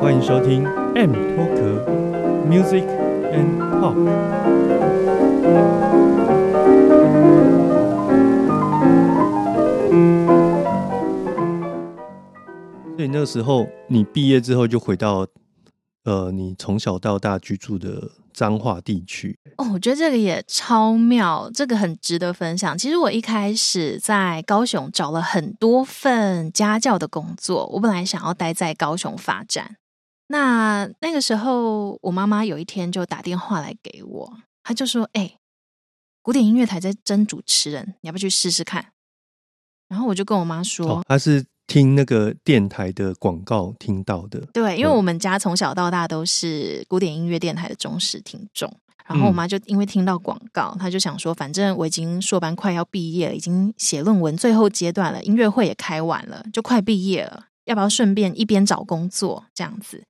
欢迎收听 M 脱壳 Music and Pop。所以那个时候，你毕业之后就回到呃，你从小到大居住的彰化地区。哦，我觉得这个也超妙，这个很值得分享。其实我一开始在高雄找了很多份家教的工作，我本来想要待在高雄发展。那那个时候，我妈妈有一天就打电话来给我，她就说：“哎，古典音乐台在争主持人，你要不要去试试看？”然后我就跟我妈说：“她是听那个电台的广告听到的。”对，因为我们家从小到大都是古典音乐电台的忠实听众。然后我妈就因为听到广告，她就想说：“反正我已经硕班快要毕业了，已经写论文最后阶段了，音乐会也开完了，就快毕业了。”要不要顺便一边找工作这样子？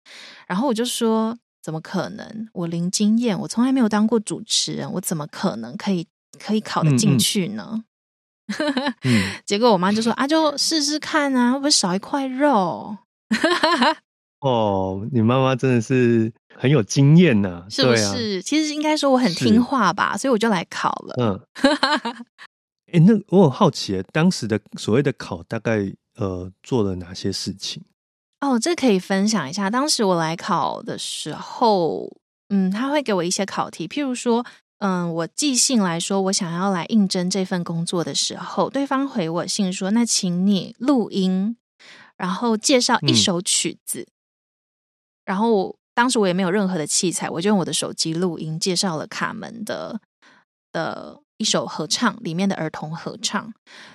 然后我就说：怎么可能？我零经验，我从来没有当过主持人，我怎么可能可以可以考得进去呢？结果我妈就说：啊，就试试看啊，会不会少一块肉？哦，你妈妈真的是很有经验呐，是不是？其实应该说我很听话吧，所以我就来考了。嗯，哎，那我很好奇，当时的所谓的考大概。呃，做了哪些事情？哦，这可以分享一下。当时我来考的时候，嗯，他会给我一些考题，譬如说，嗯，我寄信来说我想要来应征这份工作的时候，对方回我信说，那请你录音，然后介绍一首曲子。然后当时我也没有任何的器材，我就用我的手机录音，介绍了卡门的的一首合唱，里面的儿童合唱。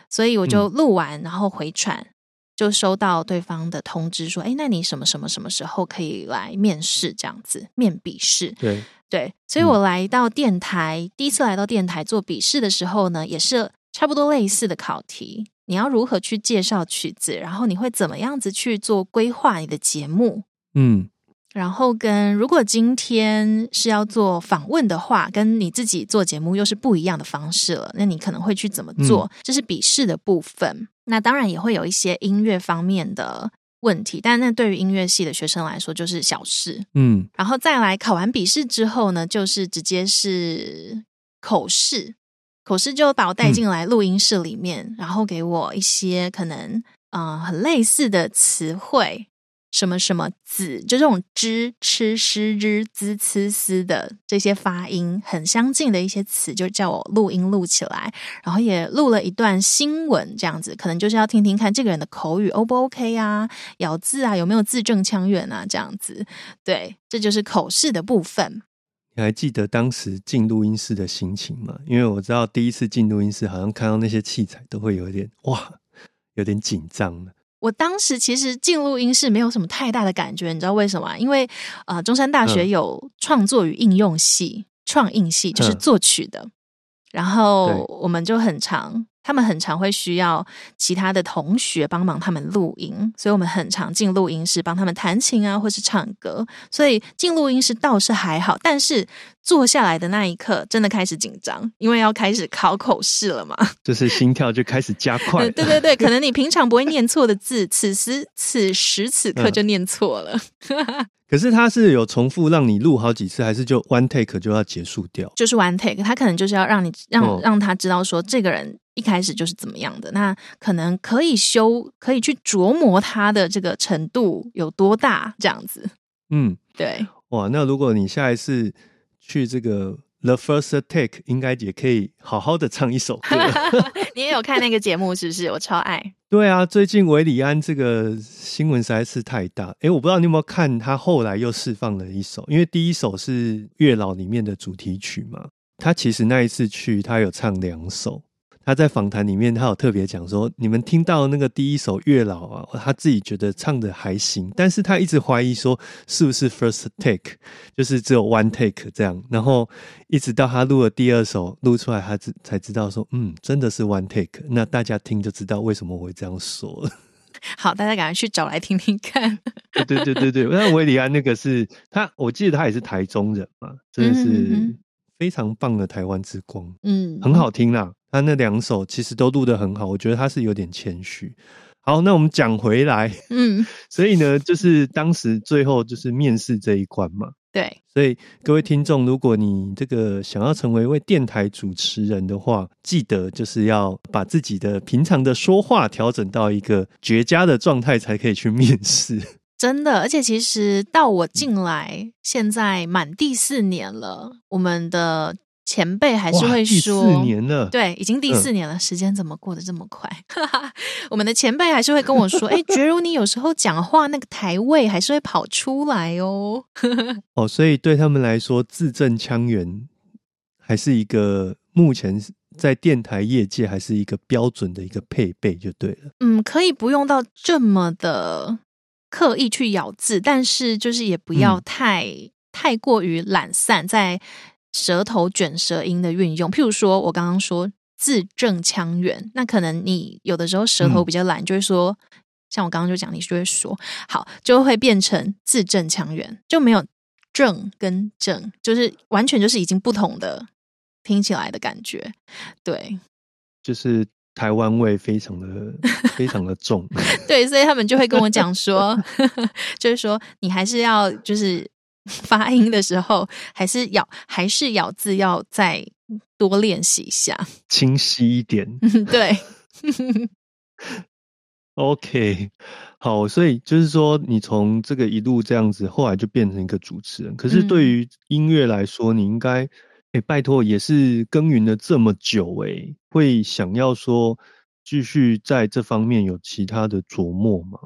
所以我就录完，然后回传。就收到对方的通知说：“哎，那你什么什么什么时候可以来面试？这样子面笔试。”对对，所以我来到电台，第一次来到电台做笔试的时候呢，也是差不多类似的考题。你要如何去介绍曲子？然后你会怎么样子去做规划你的节目？嗯。然后跟如果今天是要做访问的话，跟你自己做节目又是不一样的方式了。那你可能会去怎么做？这是笔试的部分。那当然也会有一些音乐方面的问题，但那对于音乐系的学生来说就是小事。嗯，然后再来考完笔试之后呢，就是直接是口试，口试就把我带进来录音室里面，然后给我一些可能啊很类似的词汇。什么什么子，就这种知、吃、诗、日、滋、呲、的这些发音很相近的一些词，就叫我录音录起来，然后也录了一段新闻，这样子可能就是要听听看这个人的口语 O 不 OK 啊，咬字啊有没有字正腔圆啊，这样子。对，这就是口试的部分。你还记得当时进录音室的心情吗？因为我知道第一次进录音室，好像看到那些器材都会有一点哇，有点紧张的。我当时其实进录音室没有什么太大的感觉，你知道为什么？因为呃，中山大学有创作与应用系、创应系，就是作曲的，然后我们就很常。他们很常会需要其他的同学帮忙他们录音，所以我们很常进录音室帮他们弹琴啊，或是唱歌。所以进录音室倒是还好，但是坐下来的那一刻真的开始紧张，因为要开始考口试了嘛，就是心跳就开始加快。对对对，可能你平常不会念错的字，此时此时此刻就念错了。可是他是有重复让你录好几次，还是就 one take 就要结束掉？就是 one take，他可能就是要让你让让他知道说这个人一开始就是怎么样的，那可能可以修，可以去琢磨它的这个程度有多大，这样子。嗯，对。哇，那如果你下一次去这个。The first take 应该也可以好好的唱一首歌。你也有看那个节目是不是？我超爱。对啊，最近维里安这个新闻实在是太大。哎，我不知道你有没有看他后来又释放了一首，因为第一首是月老里面的主题曲嘛。他其实那一次去，他有唱两首。他在访谈里面，他有特别讲说，你们听到那个第一首《月老》啊，他自己觉得唱的还行，但是他一直怀疑说是不是 first take，就是只有 one take 这样，然后一直到他录了第二首，录出来他才才知道说，嗯，真的是 one take。那大家听就知道为什么我会这样说。好，大家赶快去找来听听看。对对对对对，那维里安那个是他，我记得他也是台中人嘛，真的是非常棒的台湾之光，嗯，很好听啦。他那两首其实都录得很好，我觉得他是有点谦虚。好，那我们讲回来，嗯，所以呢，就是当时最后就是面试这一关嘛。对，所以各位听众，如果你这个想要成为一位电台主持人的话，记得就是要把自己的平常的说话调整到一个绝佳的状态，才可以去面试。真的，而且其实到我进来，现在满第四年了，我们的。前辈还是会说，四年了，对，已经第四年了，时间怎么过得这么快？我们的前辈还是会跟我说，哎，觉如你有时候讲话那个台位还是会跑出来哦。哦，所以对他们来说，字正腔圆还是一个目前在电台业界还是一个标准的一个配备，就对了。嗯，可以不用到这么的刻意去咬字，但是就是也不要太太过于懒散，在。舌头卷舌音的运用，譬如说，我刚刚说字正腔圆，那可能你有的时候舌头比较懒，就会说，像我刚刚就讲，你就会说好，就会变成字正腔圆，就没有正跟正，就是完全就是已经不同的听起来的感觉。对，就是台湾味非常的 非常的重。对，所以他们就会跟我讲说，就是说你还是要就是。发音的时候，还是咬还是咬字要再多练习一下，清晰一点。对，OK，好，所以就是说，你从这个一路这样子，后来就变成一个主持人。可是对于音乐来说，你应该，哎，拜托，也是耕耘了这么久，哎，会想要说继续在这方面有其他的琢磨吗？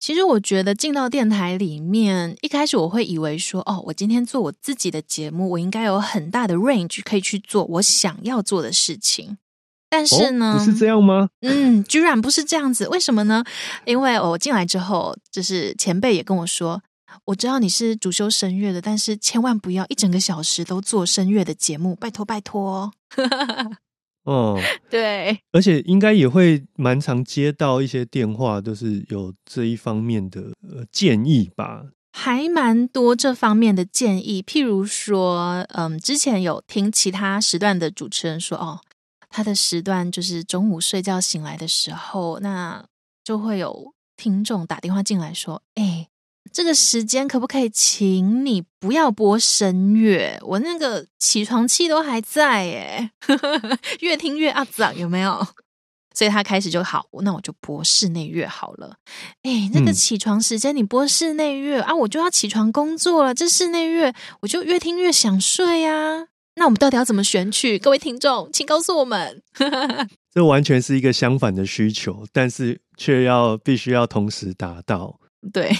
其实我觉得进到电台里面，一开始我会以为说，哦，我今天做我自己的节目，我应该有很大的 range 可以去做我想要做的事情。但是呢，不是这样吗？嗯，居然不是这样子。为什么呢？因为我进来之后，就是前辈也跟我说，我知道你是主修声乐的，但是千万不要一整个小时都做声乐的节目，拜托拜托。哦，对，而且应该也会蛮常接到一些电话，都是有这一方面的呃建议吧，还蛮多这方面的建议。譬如说，嗯，之前有听其他时段的主持人说，哦，他的时段就是中午睡觉醒来的时候，那就会有听众打电话进来说，哎。这个时间可不可以请你不要播声乐？我那个起床气都还在耶，越听越阿脏，有没有？所以他开始就好，那我就播室内乐好了。哎，那个起床时间你播室内乐啊，我就要起床工作了。这室内乐我就越听越想睡呀。那我们到底要怎么选取？各位听众，请告诉我们。这完全是一个相反的需求，但是却要必须要同时达到。对。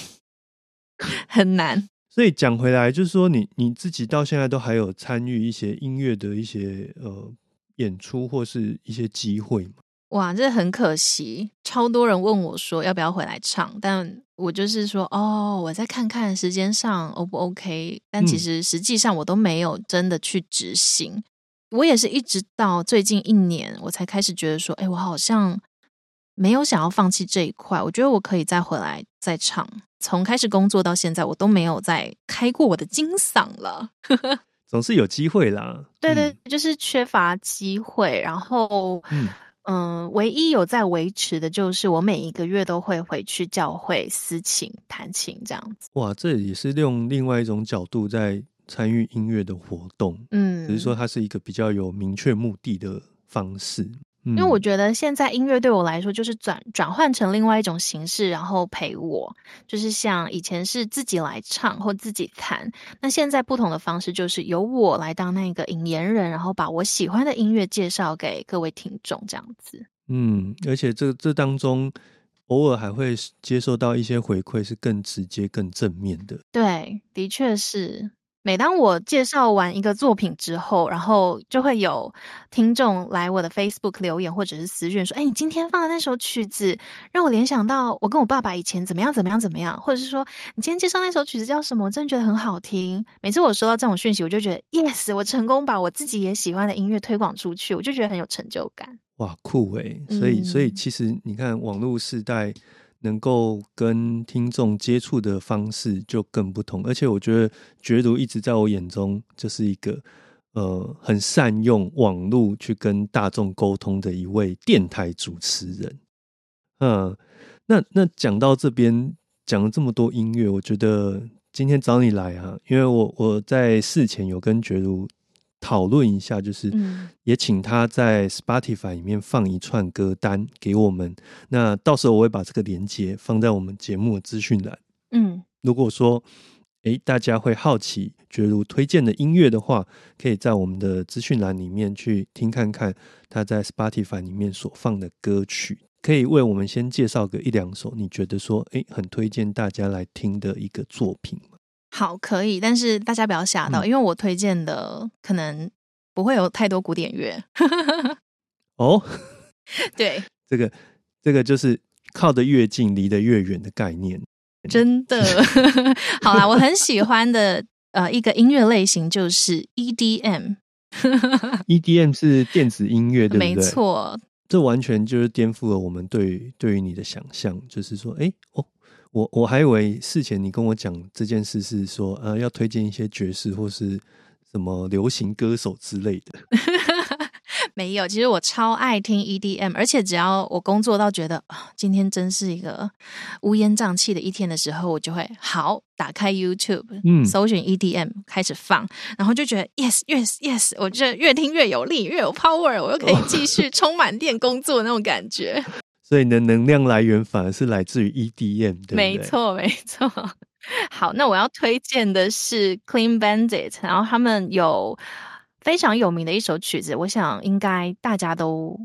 很难，所以讲回来，就是说你你自己到现在都还有参与一些音乐的一些呃演出或是一些机会吗？哇，这很可惜，超多人问我说要不要回来唱，但我就是说哦，我再看看时间上 O 不 OK，但其实实际上我都没有真的去执行，我也是一直到最近一年我才开始觉得说，哎，我好像没有想要放弃这一块，我觉得我可以再回来再唱。从开始工作到现在，我都没有再开过我的金嗓了。总是有机会啦。对对，就是缺乏机会。然后，嗯，唯一有在维持的，就是我每一个月都会回去教会私琴弹琴这样子。哇，这也是用另外一种角度在参与音乐的活动。嗯，只是说它是一个比较有明确目的的方式。因为我觉得现在音乐对我来说就是转转换成另外一种形式，然后陪我，就是像以前是自己来唱或自己弹，那现在不同的方式就是由我来当那个引言人，然后把我喜欢的音乐介绍给各位听众，这样子。嗯，而且这这当中偶尔还会接受到一些回馈，是更直接、更正面的。对，的确是。每当我介绍完一个作品之后，然后就会有听众来我的 Facebook 留言或者是私讯说：“哎，你今天放的那首曲子让我联想到我跟我爸爸以前怎么样怎么样怎么样。”或者是说：“你今天介绍那首曲子叫什么？我真的觉得很好听。”每次我收到这种讯息，我就觉得 Yes，我成功把我自己也喜欢的音乐推广出去，我就觉得很有成就感。哇，酷诶！所以，所以其实你看，网络时代。能够跟听众接触的方式就更不同，而且我觉得觉读一直在我眼中就是一个呃很善用网络去跟大众沟通的一位电台主持人。嗯，那那讲到这边讲了这么多音乐，我觉得今天找你来啊，因为我我在事前有跟觉如。讨论一下，就是也请他在 Spotify 里面放一串歌单给我们。那到时候我会把这个连接放在我们节目的资讯栏。嗯，如果说诶大家会好奇觉如推荐的音乐的话，可以在我们的资讯栏里面去听看看他在 Spotify 里面所放的歌曲。可以为我们先介绍个一两首你觉得说诶很推荐大家来听的一个作品。好，可以，但是大家不要吓到，因为我推荐的可能不会有太多古典乐。哦，对，这个这个就是靠得越近，离得越远的概念。真的，好啦，我很喜欢的呃一个音乐类型就是 EDM。EDM 是电子音乐，对不对？没错，这完全就是颠覆了我们对对于你的想象，就是说，哎哦。我我还以为事前你跟我讲这件事是说，呃，要推荐一些爵士或是什么流行歌手之类的。没有，其实我超爱听 EDM，而且只要我工作到觉得今天真是一个乌烟瘴气的一天的时候，我就会好打开 YouTube，嗯，搜寻 EDM 开始放，然后就觉得 Yes Yes Yes，我觉得越听越有力，越有 power，我又可以继续充满电工作那种感觉。所以你的能量来源反而是来自于 EDM，对没错，没错。好，那我要推荐的是 Clean Bandit，然后他们有非常有名的一首曲子，我想应该大家都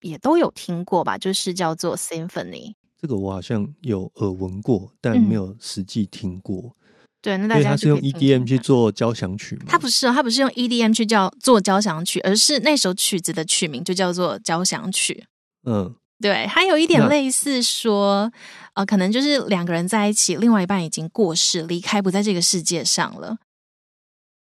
也都有听过吧，就是叫做 Symphony。这个我好像有耳闻过，但没有实际听过。对，那大家是用 EDM 去做交响曲吗？它不是，它不是用 EDM 去叫做交响曲，而是那首曲子的曲名就叫做交响曲。嗯。对，还有一点类似说，呃，可能就是两个人在一起，另外一半已经过世，离开不在这个世界上了。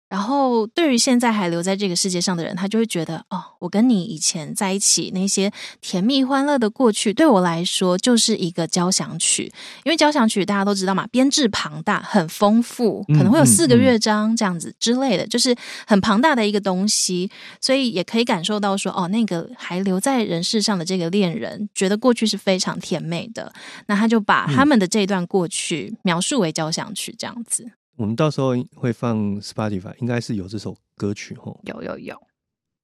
然后，对于现在还留在这个世界上的人，他就会觉得，哦，我跟你以前在一起那些甜蜜欢乐的过去，对我来说就是一个交响曲。因为交响曲大家都知道嘛，编制庞大，很丰富，可能会有四个乐章这样子之类的，就是很庞大的一个东西。所以也可以感受到说，哦，那个还留在人世上的这个恋人，觉得过去是非常甜美的。那他就把他们的这段过去描述为交响曲这样子。我们到时候会放 Spotify，应该是有这首歌曲吼。有有有，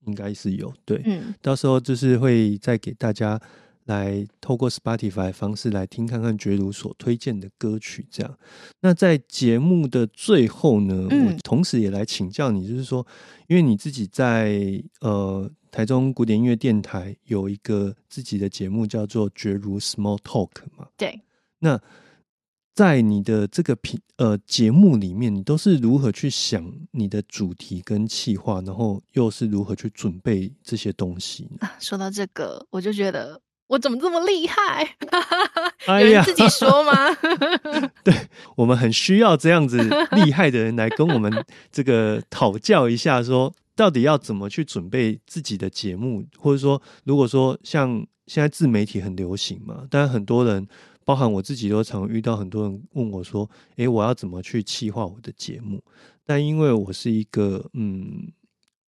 应该是有。对，嗯，到时候就是会再给大家来透过 Spotify 方式来听看看觉如所推荐的歌曲。这样，那在节目的最后呢，我同时也来请教你，就是说，因为你自己在呃台中古典音乐电台有一个自己的节目叫做觉如 Small Talk 嘛？对，那。在你的这个频呃节目里面，你都是如何去想你的主题跟企划，然后又是如何去准备这些东西？说到这个，我就觉得我怎么这么厉害？有人自己说吗？对我们很需要这样子厉害的人来跟我们这个讨教一下，说到底要怎么去准备自己的节目，或者说，如果说像现在自媒体很流行嘛，但很多人。包含我自己都常遇到很多人问我说：“诶，我要怎么去企划我的节目？”但因为我是一个，嗯，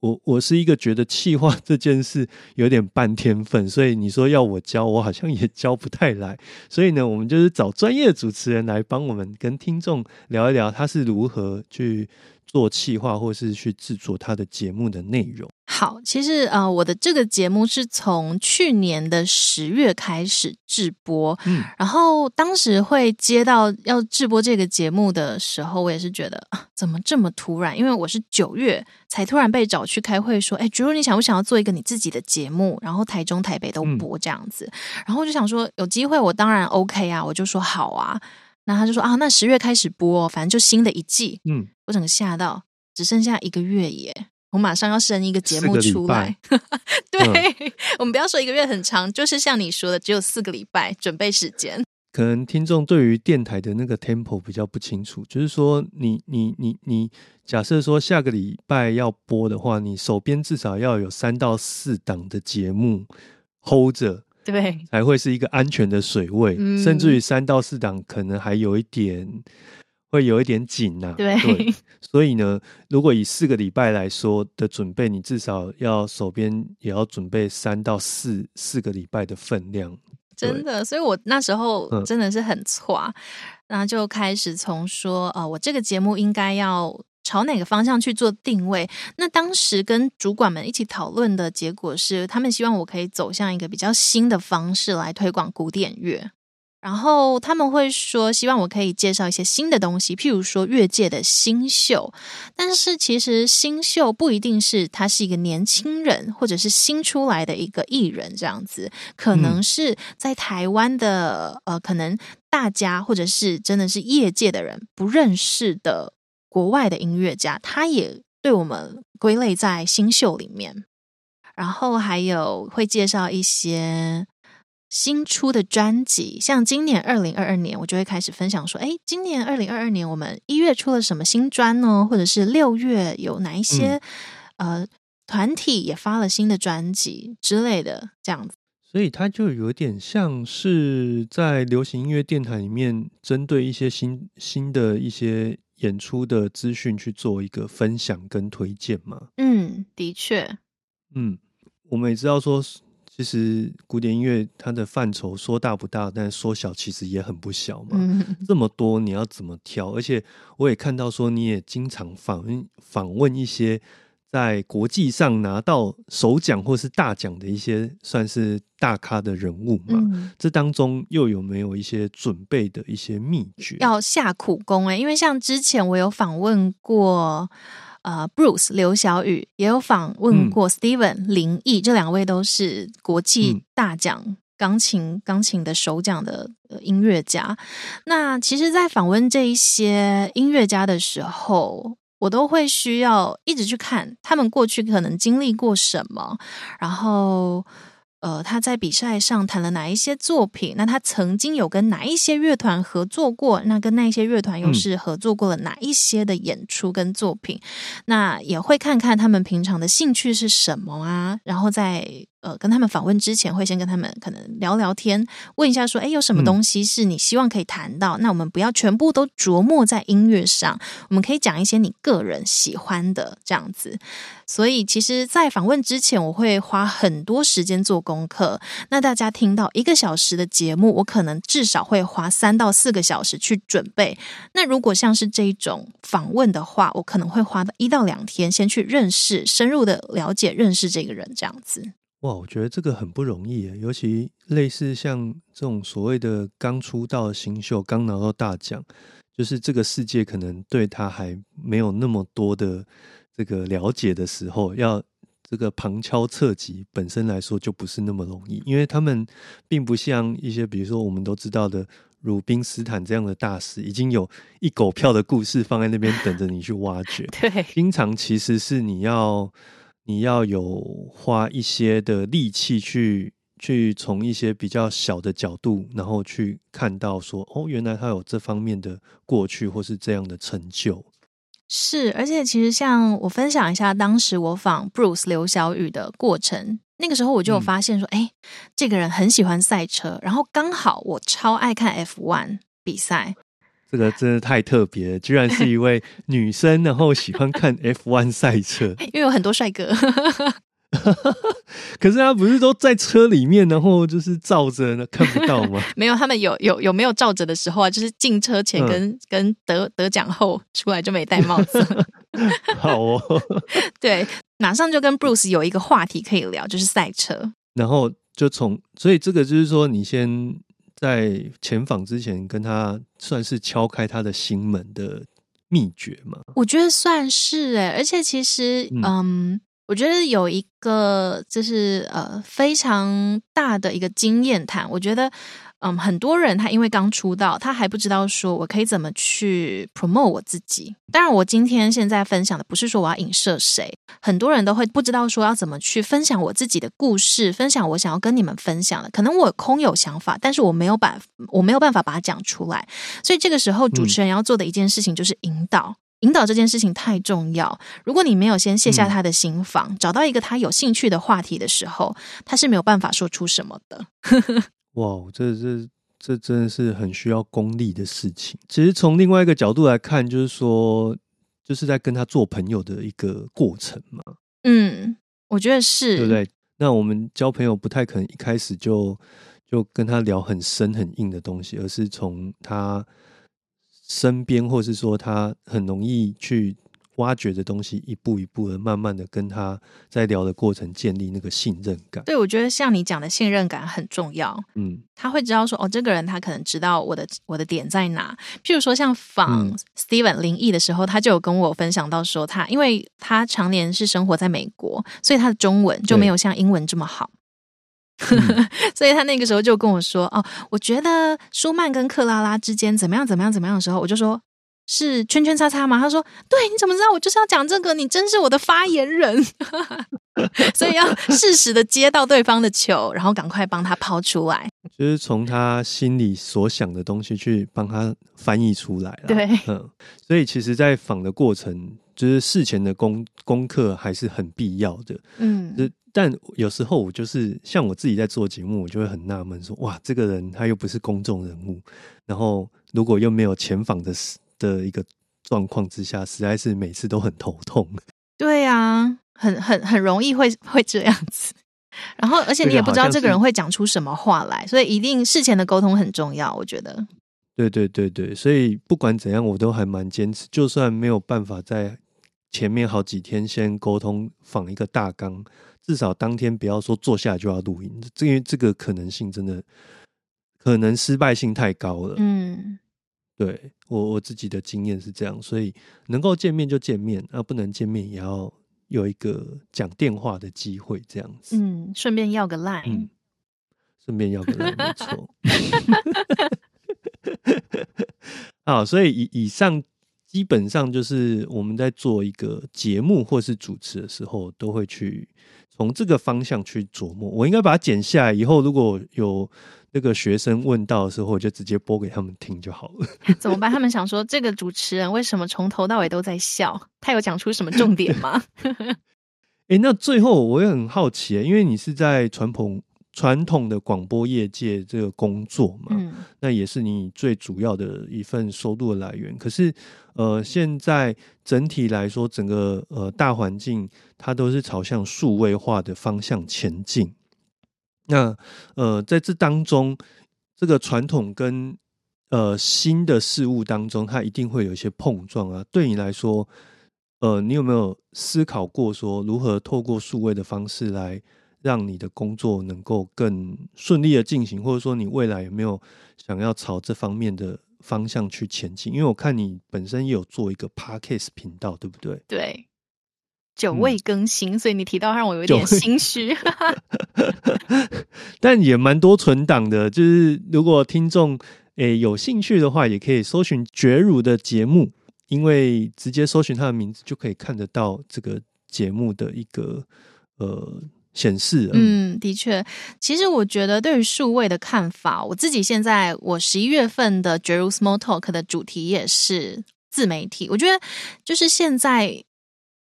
我我是一个觉得企划这件事有点半天分，所以你说要我教，我好像也教不太来。所以呢，我们就是找专业主持人来帮我们跟听众聊一聊，他是如何去。做企划或是去制作他的节目的内容。好，其实呃，我的这个节目是从去年的十月开始制播，嗯，然后当时会接到要制播这个节目的时候，我也是觉得怎么这么突然？因为我是九月才突然被找去开会，说，哎，觉如你想不想要做一个你自己的节目？然后台中、台北都播这样子，然后就想说有机会，我当然 OK 啊，我就说好啊。那他就说啊，那十月开始播，反正就新的一季。嗯，我整个吓到，只剩下一个月耶，我马上要生一个节目出来。对，我们不要说一个月很长，就是像你说的，只有四个礼拜准备时间。可能听众对于电台的那个 tempo 比较不清楚，就是说，你你你你，假设说下个礼拜要播的话，你手边至少要有三到四档的节目 hold 着，对，才会是一个安全的水位，甚至于三到四档可能还有一点会有一点紧呐。对，所以呢，如果以四个礼拜来说的准备，你至少要手边也要准备三到四四个礼拜的分量。真的，所以我那时候真的是很错，然后就开始从说，呃，我这个节目应该要朝哪个方向去做定位。那当时跟主管们一起讨论的结果是，他们希望我可以走向一个比较新的方式来推广古典乐。然后他们会说，希望我可以介绍一些新的东西，譬如说乐界的新秀。但是其实新秀不一定是他是一个年轻人，或者是新出来的一个艺人这样子，可能是在台湾的呃，可能大家或者是真的是业界的人不认识的国外的音乐家，他也对我们归类在新秀里面。然后还有会介绍一些。新出的专辑，像今年二零二二年，我就会开始分享说，哎，今年二零二二年我们一月出了什么新专呢？或者是六月有哪一些呃团体也发了新的专辑之类的，这样子。所以它就有点像是在流行音乐电台里面，针对一些新新的一些演出的资讯去做一个分享跟推荐嘛。嗯，的确。嗯，我们也知道说。其实古典音乐它的范畴说大不大，但说小其实也很不小嘛。这么多你要怎么挑？而且我也看到说你也经常访问访问一些在国际上拿到首奖或是大奖的一些算是大咖的人物嘛。这当中又有没有一些准备的一些秘诀？要下苦功哎，因为像之前我有访问过。呃，Bruce 刘小雨也有访问过 Steven 林毅，这两位都是国际大奖钢琴钢琴的首奖的音乐家。那其实，在访问这一些音乐家的时候，我都会需要一直去看他们过去可能经历过什么，然后。呃，他在比赛上弹了哪一些作品？那他曾经有跟哪一些乐团合作过？那跟那些乐团又是合作过了哪一些的演出跟作品？那也会看看他们平常的兴趣是什么啊？然后在呃跟他们访问之前，会先跟他们可能聊聊天，问一下说，哎，有什么东西是你希望可以谈到？那我们不要全部都琢磨在音乐上，我们可以讲一些你个人喜欢的这样子。所以，其实，在访问之前，我会花很多时间做功课。那大家听到一个小时的节目，我可能至少会花三到四个小时去准备。那如果像是这种访问的话，我可能会花一到两天，先去认识、深入的了解、认识这个人，这样子。哇，我觉得这个很不容易，尤其类似像这种所谓的刚出道的新秀，刚拿到大奖，就是这个世界可能对他还没有那么多的。这个了解的时候，要这个旁敲侧击，本身来说就不是那么容易，因为他们并不像一些，比如说我们都知道的鲁宾斯坦这样的大师，已经有一狗票的故事放在那边等着你去挖掘。对，经常其实是你要你要有花一些的力气去去从一些比较小的角度，然后去看到说，哦，原来他有这方面的过去，或是这样的成就。是，而且其实像我分享一下当时我访 Bruce 刘小雨的过程，那个时候我就有发现说，哎，这个人很喜欢赛车，然后刚好我超爱看 F1 比赛，这个真的太特别，居然是一位 女生，然后喜欢看 F1 赛车，因为有很多帅哥。可是他不是都在车里面，然后就是照着呢，看不到吗？没有，他们有有有没有照着的时候啊？就是进车前跟跟得得奖后出来就没戴帽子。好哦，对，马上就跟 Bruce 有一个话题可以聊，就是赛车。然后就从，所以这个就是说，你先在前访之前跟他算是敲开他的心门的秘诀吗？我觉得算是哎，而且其实嗯。我觉得有一个就是呃非常大的一个经验谈，我觉得。嗯，很多人他因为刚出道，他还不知道说我可以怎么去 promote 我自己。当然，我今天现在分享的不是说我要影射谁，很多人都会不知道说要怎么去分享我自己的故事，分享我想要跟你们分享的。可能我空有想法，但是我没有把我没有办法把它讲出来。所以这个时候，主持人要做的一件事情就是引导。引导这件事情太重要。如果你没有先卸下他的心防，找到一个他有兴趣的话题的时候，他是没有办法说出什么的。哇，这这这真的是很需要功力的事情。其实从另外一个角度来看，就是说，就是在跟他做朋友的一个过程嘛。嗯，我觉得是，对不对？那我们交朋友不太可能一开始就就跟他聊很深很硬的东西，而是从他身边，或是说他很容易去。挖掘的东西，一步一步的，慢慢的跟他在聊的过程建立那个信任感。对，我觉得像你讲的信任感很重要。嗯，他会知道说，哦，这个人他可能知道我的我的点在哪。譬如说，像访 Steven 林毅的时候，他就有跟我分享到说，他因为他常年是生活在美国，所以他的中文就没有像英文这么好。所以他那个时候就跟我说，哦，我觉得舒曼跟克拉拉之间怎么样怎么样怎么样的时候，我就说。是圈圈叉叉吗？他说：“对，你怎么知道？我就是要讲这个，你真是我的发言人，所以要适时的接到对方的球，然后赶快帮他抛出来，就是从他心里所想的东西去帮他翻译出来了。对，嗯，所以其实，在访的过程，就是事前的功功课还是很必要的。嗯，但有时候我就是像我自己在做节目，我就会很纳闷，说哇，这个人他又不是公众人物，然后如果又没有前访的。”的一个状况之下，实在是每次都很头痛。对呀，很很很容易会 会这样子。然后，而且你也不知道这个人会讲出什么话来，所以一定事前的沟通很重要。我觉得，对对对对，所以不管怎样，我都还蛮坚持。就算没有办法在前面好几天先沟通仿一个大纲，至少当天不要说坐下就要录音，因为这个可能性真的可能失败性太高了。嗯。对我我自己的经验是这样，所以能够见面就见面，啊，不能见面也要有一个讲电话的机会，这样子。嗯，顺便要个赖，嗯，顺便要个赖，没错。啊，所以以以上基本上就是我们在做一个节目或是主持的时候，都会去从这个方向去琢磨。我应该把它剪下来，以后如果有。那个学生问到的时候，我就直接播给他们听就好了。怎么办？他们想说，这个主持人为什么从头到尾都在笑？他有讲出什么重点吗？哎，那最后我也很好奇，因为你是在传统传统的广播业界这个工作嘛，嗯，那也是你最主要的一份收入的来源。可是，呃，现在整体来说，整个呃大环境它都是朝向数位化的方向前进。那呃，在这当中，这个传统跟呃新的事物当中，它一定会有一些碰撞啊。对你来说，呃，你有没有思考过说，如何透过数位的方式来让你的工作能够更顺利的进行，或者说你未来有没有想要朝这方面的方向去前进？因为我看你本身也有做一个 Podcast 频道，对不对？对。久未更新，所以你提到让我有点心虚。但也蛮多存档的，就是如果听众诶有兴趣的话，也可以搜寻绝乳的节目，因为直接搜寻他的名字就可以看得到这个节目的一个呃显示。嗯，的确，其实我觉得对于数位的看法，我自己现在我十一月份的绝乳 Small Talk 的主题也是自媒体，我觉得就是现在。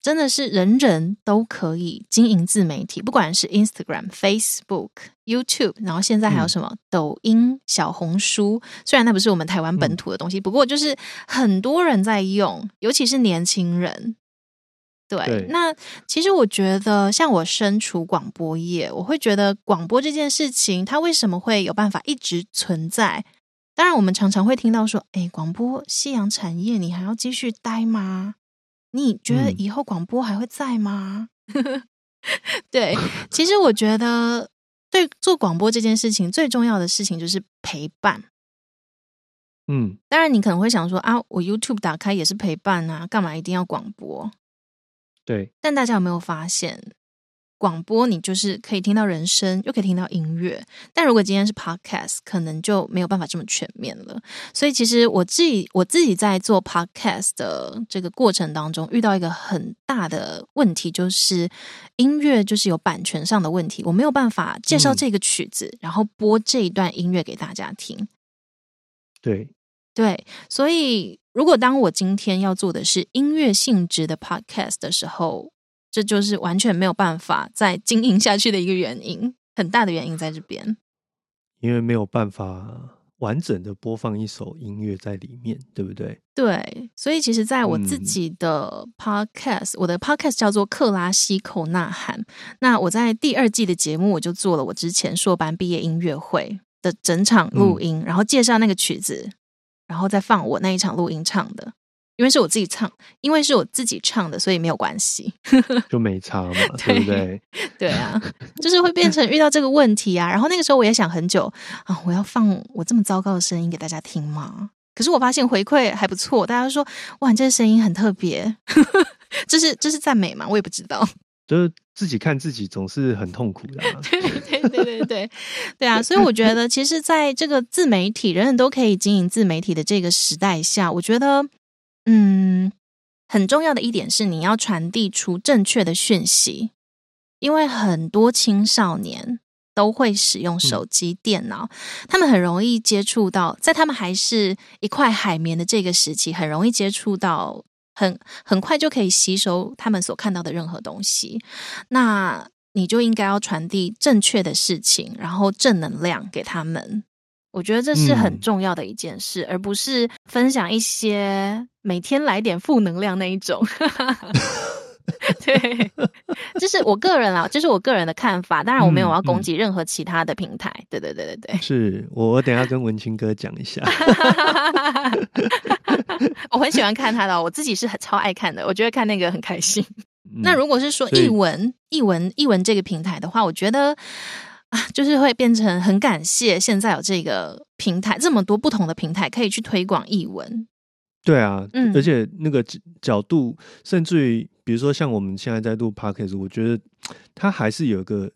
真的是人人都可以经营自媒体，不管是 Instagram、Facebook、YouTube，然后现在还有什么抖音、小红书。虽然那不是我们台湾本土的东西，不过就是很多人在用，尤其是年轻人。对，那其实我觉得，像我身处广播业，我会觉得广播这件事情，它为什么会有办法一直存在？当然，我们常常会听到说，哎，广播夕阳产业，你还要继续待吗？你觉得以后广播还会在吗？对，其实我觉得，对做广播这件事情最重要的事情就是陪伴。嗯，当然你可能会想说啊，我 YouTube 打开也是陪伴啊，干嘛一定要广播？对，但大家有没有发现？广播你就是可以听到人声，又可以听到音乐。但如果今天是 podcast，可能就没有办法这么全面了。所以其实我自己我自己在做 podcast 的这个过程当中，遇到一个很大的问题，就是音乐就是有版权上的问题，我没有办法介绍这个曲子，然后播这一段音乐给大家听。对对，所以如果当我今天要做的是音乐性质的 podcast 的时候，这就是完全没有办法再经营下去的一个原因，很大的原因在这边，因为没有办法完整的播放一首音乐在里面，对不对？对，所以其实在我自己的 podcast，我的 podcast 叫做《克拉西口呐喊》，那我在第二季的节目，我就做了我之前硕班毕业音乐会的整场录音，然后介绍那个曲子，然后再放我那一场录音唱的。因为是我自己唱，因为是我自己唱的，所以没有关系，就没差嘛，对不对？对啊，就是会变成遇到这个问题啊。然后那个时候我也想很久啊，我要放我这么糟糕的声音给大家听吗？可是我发现回馈还不错，大家说哇，你这声音很特别，这是这是赞美吗？我也不知道，就是自己看自己总是很痛苦的。对对对对对对啊！所以我觉得，其实在这个自媒体人人都可以经营自媒体的这个时代下，我觉得。嗯，很重要的一点是，你要传递出正确的讯息，因为很多青少年都会使用手机、电脑，他们很容易接触到，在他们还是一块海绵的这个时期，很容易接触到，很很快就可以吸收他们所看到的任何东西。那你就应该要传递正确的事情，然后正能量给他们。我觉得这是很重要的一件事，而不是分享一些每天来点负能量那一种。对，这是我个人啊，这是我个人的看法。当然，我没有要攻击任何其他的平台。对对对对对，是我我等下跟文清哥讲一下。我很喜欢看他的，我自己是很超爱看的，我觉得看那个很开心。那如果是说译文、译文、译文这个平台的话，我觉得。就是会变成很感谢现在有这个平台，这么多不同的平台可以去推广译文。对啊，嗯，而且那个角度，甚至于比如说像我们现在在录 podcast，我觉得它还是有一个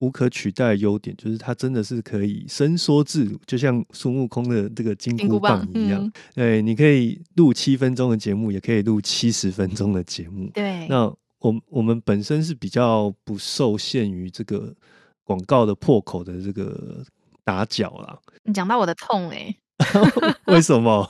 无可取代的优点，就是它真的是可以伸缩自如，就像孙悟空的这个金箍棒一样。对，你可以录七分钟的节目，也可以录七十分钟的节目。对，那我我们本身是比较不受限于这个。广告的破口的这个打脚啦。你讲到我的痛哎，为什么？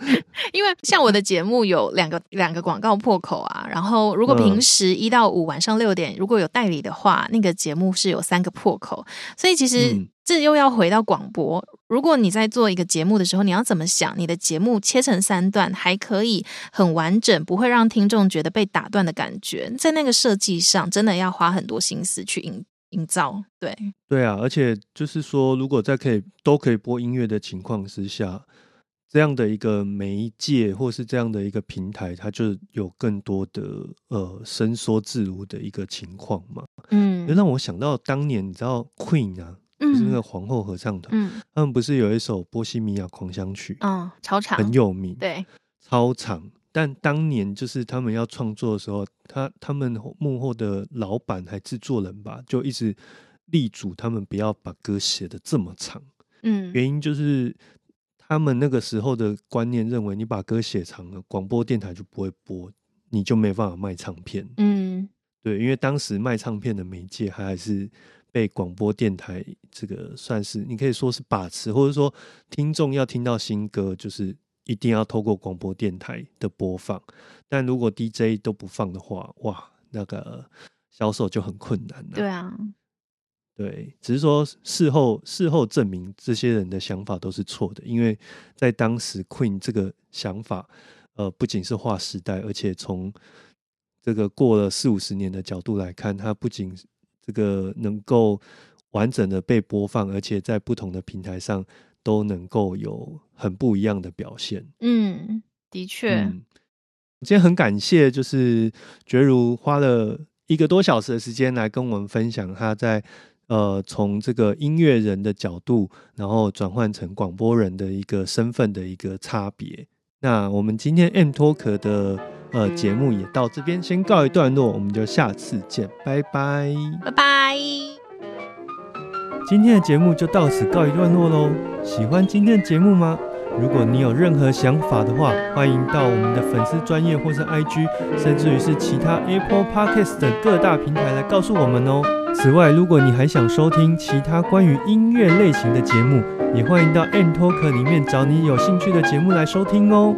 因为像我的节目有两个两个广告破口啊，然后如果平时一到五晚上六点如果有代理的话，那个节目是有三个破口，所以其实这又要回到广播。如果你在做一个节目的时候，你要怎么想？你的节目切成三段还可以很完整，不会让听众觉得被打断的感觉，在那个设计上真的要花很多心思去引。营造对对啊，而且就是说，如果在可以都可以播音乐的情况之下，这样的一个媒介或是这样的一个平台，它就有更多的呃伸缩自如的一个情况嘛。嗯，让我想到当年你知道 Queen 啊，就是那个皇后合唱团，嗯，他们不是有一首《波西米亚狂想曲》嗯，超长，很有名，对，超长。但当年就是他们要创作的时候，他他们幕后的老板还制作人吧，就一直力主他们不要把歌写的这么长。嗯，原因就是他们那个时候的观念认为，你把歌写长了，广播电台就不会播，你就没办法卖唱片。嗯，对，因为当时卖唱片的媒介还是被广播电台这个算是你可以说是把持，或者说听众要听到新歌就是。一定要透过广播电台的播放，但如果 DJ 都不放的话，哇，那个销售就很困难了。对啊，对，只是说事后事后证明这些人的想法都是错的，因为在当时 Queen 这个想法，呃，不仅是划时代，而且从这个过了四五十年的角度来看，它不仅这个能够完整的被播放，而且在不同的平台上。都能够有很不一样的表现。嗯，的确。今天很感谢，就是觉如花了一个多小时的时间来跟我们分享他在呃从这个音乐人的角度，然后转换成广播人的一个身份的一个差别。那我们今天 M Talk 的呃，节目也到这边先告一段落，我们就下次见，拜拜，拜拜。今天的节目就到此告一段落喽。喜欢今天的节目吗？如果你有任何想法的话，欢迎到我们的粉丝专业或是 IG，甚至于是其他 Apple Podcast 等各大平台来告诉我们哦。此外，如果你还想收听其他关于音乐类型的节目，也欢迎到 N Talk 里面找你有兴趣的节目来收听哦。